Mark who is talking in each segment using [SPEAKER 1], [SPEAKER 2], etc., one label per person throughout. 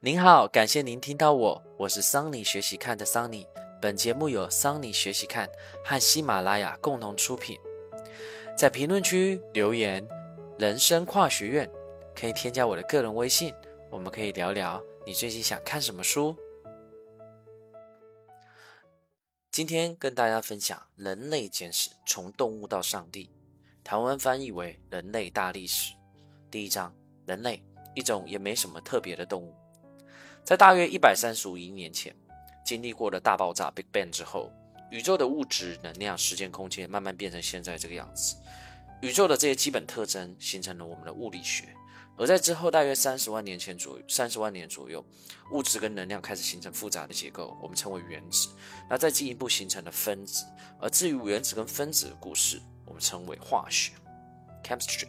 [SPEAKER 1] 您好，感谢您听到我，我是桑尼学习看的桑尼。本节目由桑尼学习看和喜马拉雅共同出品。在评论区留言“人生跨学院”，可以添加我的个人微信，我们可以聊聊你最近想看什么书。今天跟大家分享《人类简史：从动物到上帝》，台湾翻译为《人类大历史》。第一章：人类，一种也没什么特别的动物。在大约一百三十五亿年前，经历过了大爆炸 （Big Bang） 之后，宇宙的物质、能量、时间、空间慢慢变成现在这个样子。宇宙的这些基本特征形成了我们的物理学。而在之后大约三十万年前左右，三十万年左右，物质跟能量开始形成复杂的结构，我们称为原子。那再进一步形成了分子。而至于原子跟分子的故事，我们称为化学 （chemistry）。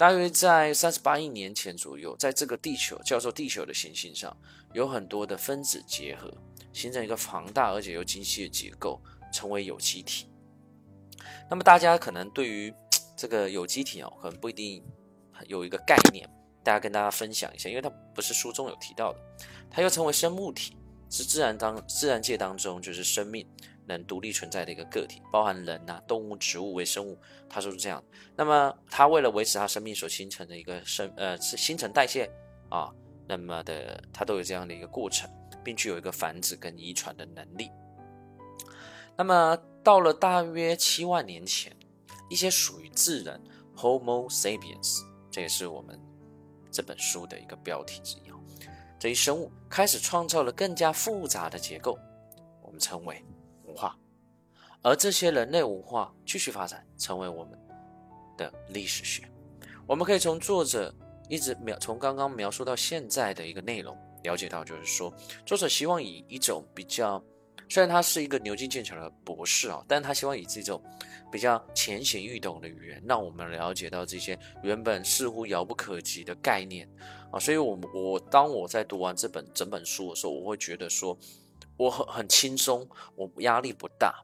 [SPEAKER 1] 大约在三十八亿年前左右，在这个地球叫做地球的行星上，有很多的分子结合，形成一个庞大而且又精细的结构，成为有机体。那么大家可能对于 这个有机体哦，可能不一定有一个概念，大家跟大家分享一下，因为它不是书中有提到的，它又称为生物体，是自然当自然界当中就是生命。能独立存在的一个个体，包含人呐、动物、植物、微生物，它都是这样。那么，它为了维持它生命所形成的一个生呃是新陈代谢啊，那么的它都有这样的一个过程，并具有一个繁殖跟遗传的能力。那么，到了大约七万年前，一些属于智人 Homo sapiens，这也是我们这本书的一个标题之一。这一生物开始创造了更加复杂的结构，我们称为。文化，而这些人类文化继续发展，成为我们的历史学。我们可以从作者一直描，从刚刚描述到现在的一个内容，了解到，就是说，作者希望以一种比较，虽然他是一个牛津剑桥的博士啊，但他希望以这种比较浅显易懂的语言，让我们了解到这些原本似乎遥不可及的概念啊。所以，我我当我在读完这本整本书的时候，我会觉得说。我很很轻松，我压力不大。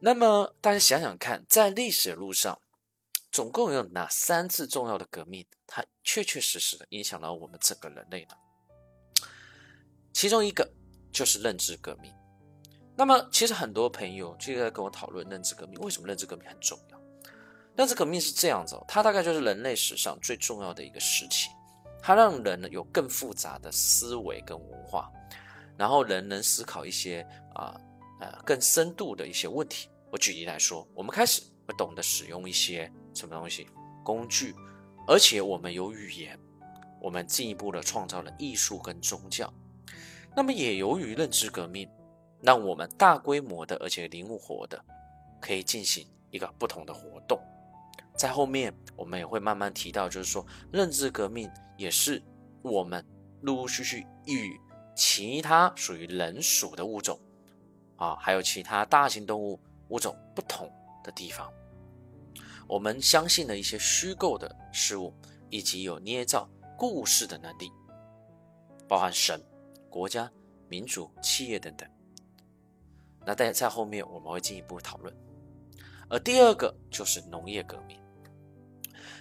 [SPEAKER 1] 那么大家想想看，在历史路上，总共有哪三次重要的革命，它确确实实的影响了我们整个人类呢？其中一个就是认知革命。那么，其实很多朋友就在跟我讨论认知革命，为什么认知革命很重要？认知革命是这样子，它大概就是人类史上最重要的一个事情，它让人呢有更复杂的思维跟文化。然后人能思考一些啊呃更深度的一些问题。我举例来说，我们开始会懂得使用一些什么东西工具，而且我们有语言，我们进一步的创造了艺术跟宗教。那么也由于认知革命，让我们大规模的而且灵活的可以进行一个不同的活动。在后面我们也会慢慢提到，就是说认知革命也是我们陆陆续续与其他属于人属的物种，啊，还有其他大型动物物种不同的地方，我们相信的一些虚构的事物，以及有捏造故事的能力，包含神、国家、民族、企业等等。那在在后面我们会进一步讨论。而第二个就是农业革命。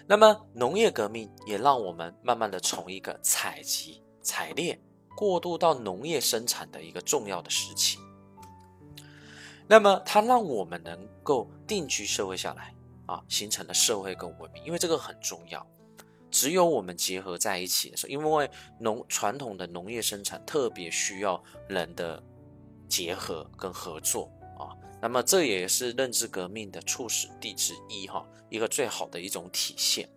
[SPEAKER 1] 那么农业革命也让我们慢慢的从一个采集、采猎。过渡到农业生产的一个重要的时期，那么它让我们能够定居社会下来啊，形成了社会跟文明，因为这个很重要。只有我们结合在一起的时候，因为农传统的农业生产特别需要人的结合跟合作啊，那么这也是认知革命的初始地之一哈，一个最好的一种体现。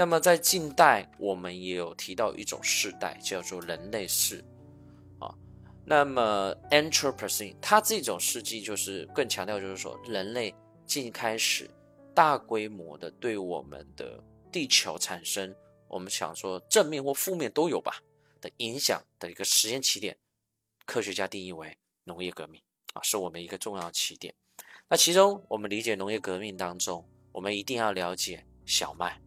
[SPEAKER 1] 那么在近代，我们也有提到一种世代，叫做人类世啊。那么 Anthropocene，它这种世纪就是更强调，就是说人类近开始大规模的对我们的地球产生，我们想说正面或负面都有吧的影响的一个时间起点，科学家定义为农业革命啊，是我们一个重要起点。那其中我们理解农业革命当中，我们一定要了解小麦。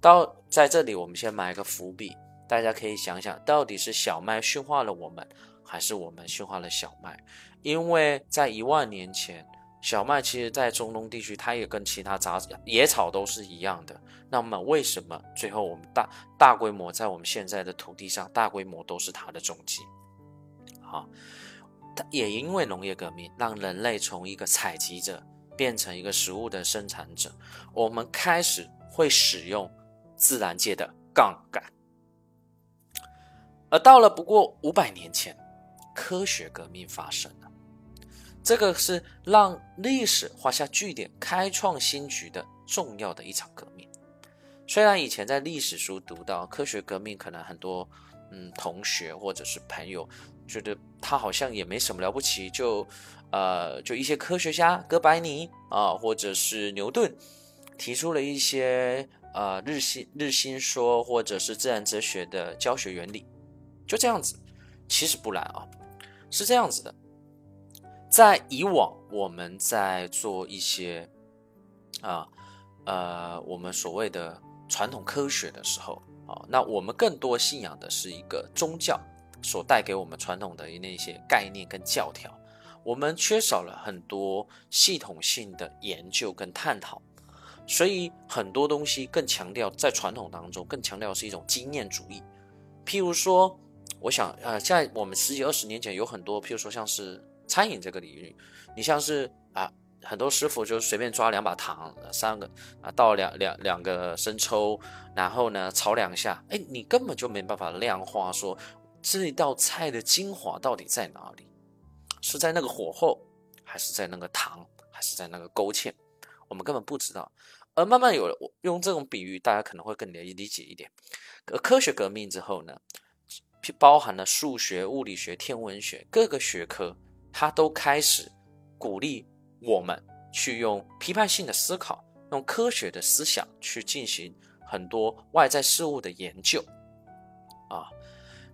[SPEAKER 1] 到在这里，我们先埋个伏笔，大家可以想想到底是小麦驯化了我们，还是我们驯化了小麦？因为在一万年前，小麦其实在中东地区，它也跟其他杂野草都是一样的。那么为什么最后我们大大规模在我们现在的土地上大规模都是它的种基？好，也因为农业革命，让人类从一个采集者变成一个食物的生产者，我们开始会使用自然界的杠杆。而到了不过五百年前，科学革命发生了，这个是让历史画下句点、开创新局的重要的一场革命。虽然以前在历史书读到科学革命，可能很多嗯同学或者是朋友觉得他好像也没什么了不起，就呃就一些科学家哥白尼啊，或者是牛顿提出了一些呃日心日心说，或者是自然哲学的教学原理。就这样子，其实不然啊，是这样子的，在以往我们在做一些啊呃我们所谓的传统科学的时候啊，那我们更多信仰的是一个宗教所带给我们传统的那些概念跟教条，我们缺少了很多系统性的研究跟探讨，所以很多东西更强调在传统当中更强调是一种经验主义，譬如说。我想，呃，在我们十几二十年前，有很多，譬如说像是餐饮这个领域，你像是啊，很多师傅就随便抓两把糖，三个啊，倒两两两个生抽，然后呢炒两下，哎，你根本就没办法量化说这道菜的精华到底在哪里，是在那个火候，还是在那个糖，还是在那个勾芡，我们根本不知道。而慢慢有了，我用这种比喻，大家可能会更理理解一点。而科学革命之后呢？包含了数学、物理学、天文学各个学科，它都开始鼓励我们去用批判性的思考，用科学的思想去进行很多外在事物的研究。啊，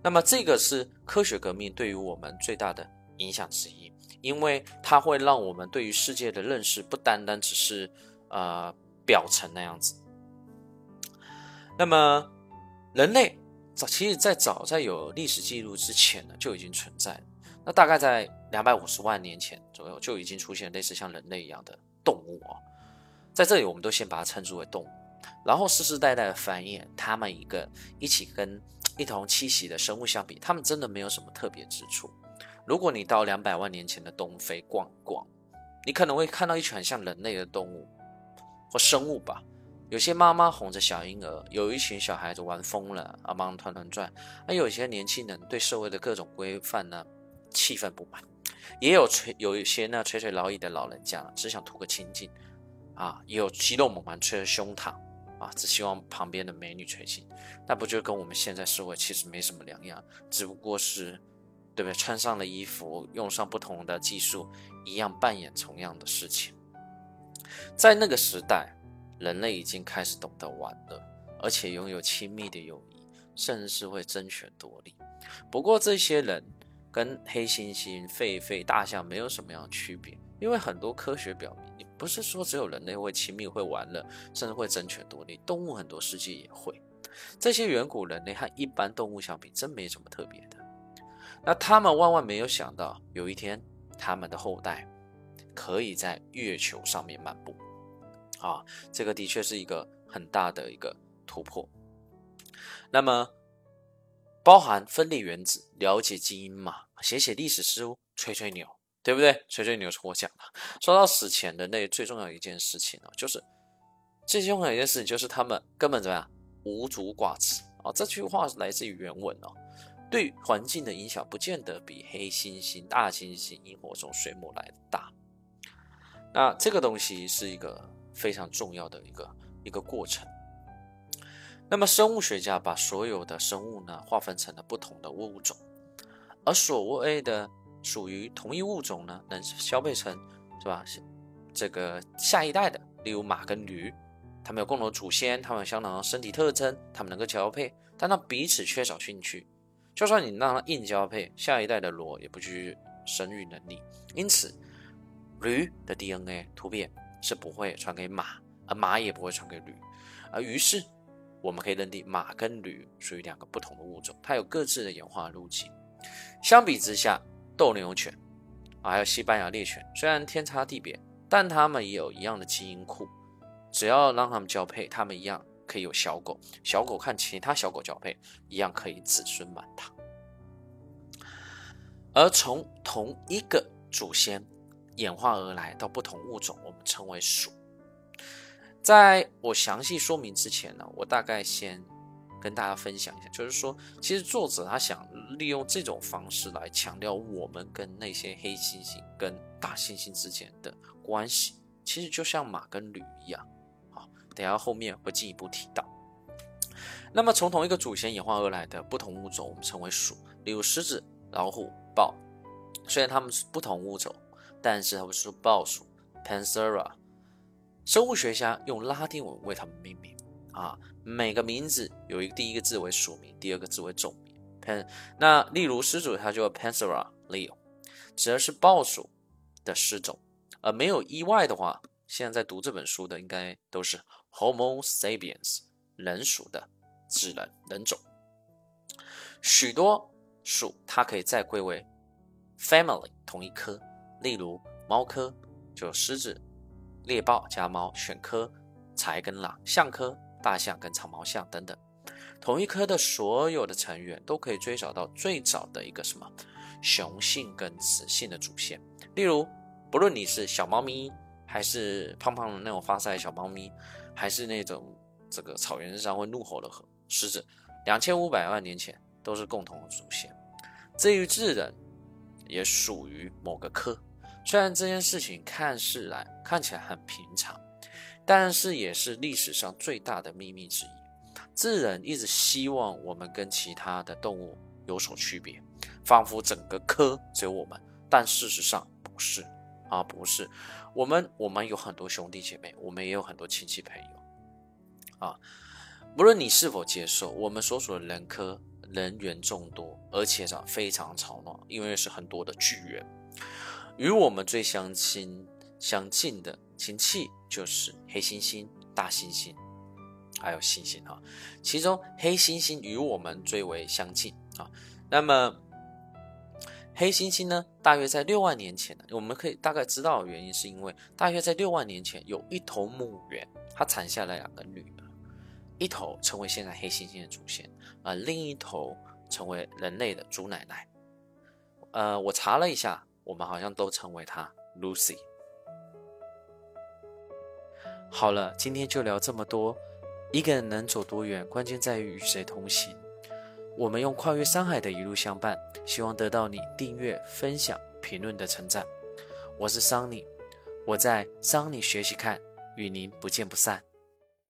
[SPEAKER 1] 那么这个是科学革命对于我们最大的影响之一，因为它会让我们对于世界的认识不单单只是呃表层那样子。那么人类。早，其实，在早在有历史记录之前呢，就已经存在。那大概在两百五十万年前左右，就已经出现类似像人类一样的动物啊。在这里，我们都先把它称之为动物，然后世世代代的繁衍，他们一个一起跟一同栖息的生物相比，他们真的没有什么特别之处。如果你到两百万年前的东非逛逛，你可能会看到一群像人类的动物生物吧。有些妈妈哄着小婴儿，有一群小孩子玩疯了啊，忙团团转；而有些年轻人对社会的各种规范呢，气愤不满；也有垂有一些呢垂垂老矣的老人家，只想图个清静啊；也有肌肉猛男吹着胸膛啊，只希望旁边的美女垂青。那不就跟我们现在社会其实没什么两样，只不过是对不对？穿上了衣服，用上不同的技术，一样扮演同样的事情。在那个时代。人类已经开始懂得玩乐，而且拥有亲密的友谊，甚至是会争权夺利。不过，这些人跟黑猩猩、狒狒、大象没有什么样的区别，因为很多科学表明，你不是说只有人类会亲密、会玩乐，甚至会争权夺利，动物很多世界也会。这些远古人类和一般动物相比，真没什么特别的。那他们万万没有想到，有一天他们的后代可以在月球上面漫步。啊，这个的确是一个很大的一个突破。那么，包含分裂原子、了解基因嘛，写写历史书、吹吹牛，对不对？吹吹牛是我讲的。说到史前人类最重要一件事情呢，就是最重要一件事情就是他们根本怎么样无足挂齿啊。这句话来自于原文哦，对环境的影响不见得比黑猩猩、大猩猩、萤火虫、水母来的大。那这个东西是一个。非常重要的一个一个过程。那么，生物学家把所有的生物呢划分成了不同的物种，而所谓的属于同一物种呢，能交配成是吧？这个下一代的，例如马跟驴，它们有共同祖先，它们有相同的身体特征，它们能够交配，但它彼此缺少兴趣。就算你让它硬交配，下一代的螺也不具生育能力。因此，驴的 DNA 突变。是不会传给马，而马也不会传给驴，而于是我们可以认定马跟驴属于两个不同的物种，它有各自的演化路径。相比之下，斗牛犬啊，还有西班牙猎犬，虽然天差地别，但它们也有一样的基因库，只要让它们交配，它们一样可以有小狗。小狗看其他小狗交配，一样可以子孙满堂。而从同一个祖先演化而来到不同物种，我们称为属。在我详细说明之前呢，我大概先跟大家分享一下，就是说，其实作者他想利用这种方式来强调我们跟那些黑猩猩跟大猩猩之间的关系，其实就像马跟驴一样。好，等下后面会进一步提到。那么从同一个祖先演化而来的不同物种，我们称为属，例如狮子、老虎。豹，虽然它们是不同物种，但是它们是豹鼠 （Panthera）。生物学家用拉丁文为它们命名啊，每个名字有一个第一个字为属名，第二个字为种名。Pan，那例如狮子，它就 Panthera leo，指的是豹鼠的狮种。而没有意外的话，现在在读这本书的应该都是 Homo sapiens 人属的智能人种。许多。属它可以再归为 family 同一科，例如猫科就狮子、猎豹加猫，犬科豺跟狼，象科大象跟长毛象等等。同一科的所有的成员都可以追找到最早的一个什么雄性跟雌性的祖先。例如，不论你是小猫咪，还是胖胖的那种发腮小猫咪，还是那种这个草原上会怒吼的狮子，两千五百万年前。都是共同的祖先。至于智人，也属于某个科。虽然这件事情看似来看起来很平常，但是也是历史上最大的秘密之一。智人一直希望我们跟其他的动物有所区别，仿佛整个科只有我们。但事实上不是啊，不是。我们我们有很多兄弟姐妹，我们也有很多亲戚朋友啊。无论你是否接受，我们所属的人科。人员众多，而且长非常吵闹，因为是很多的巨猿。与我们最相亲相近的亲戚就是黑猩猩、大猩猩，还有猩猩哈。其中黑猩猩与我们最为相近啊。那么黑猩猩呢？大约在六万年前，我们可以大概知道的原因，是因为大约在六万年前有一头母猿，它产下了两个女儿。一头成为现在黑猩猩的祖先，而另一头成为人类的祖奶奶。呃，我查了一下，我们好像都称为她 Lucy。好了，今天就聊这么多。一个人能走多远，关键在于与谁同行。我们用跨越山海的一路相伴，希望得到你订阅、分享、评论的称赞。我是桑尼，我在桑尼学习看，与您不见不散。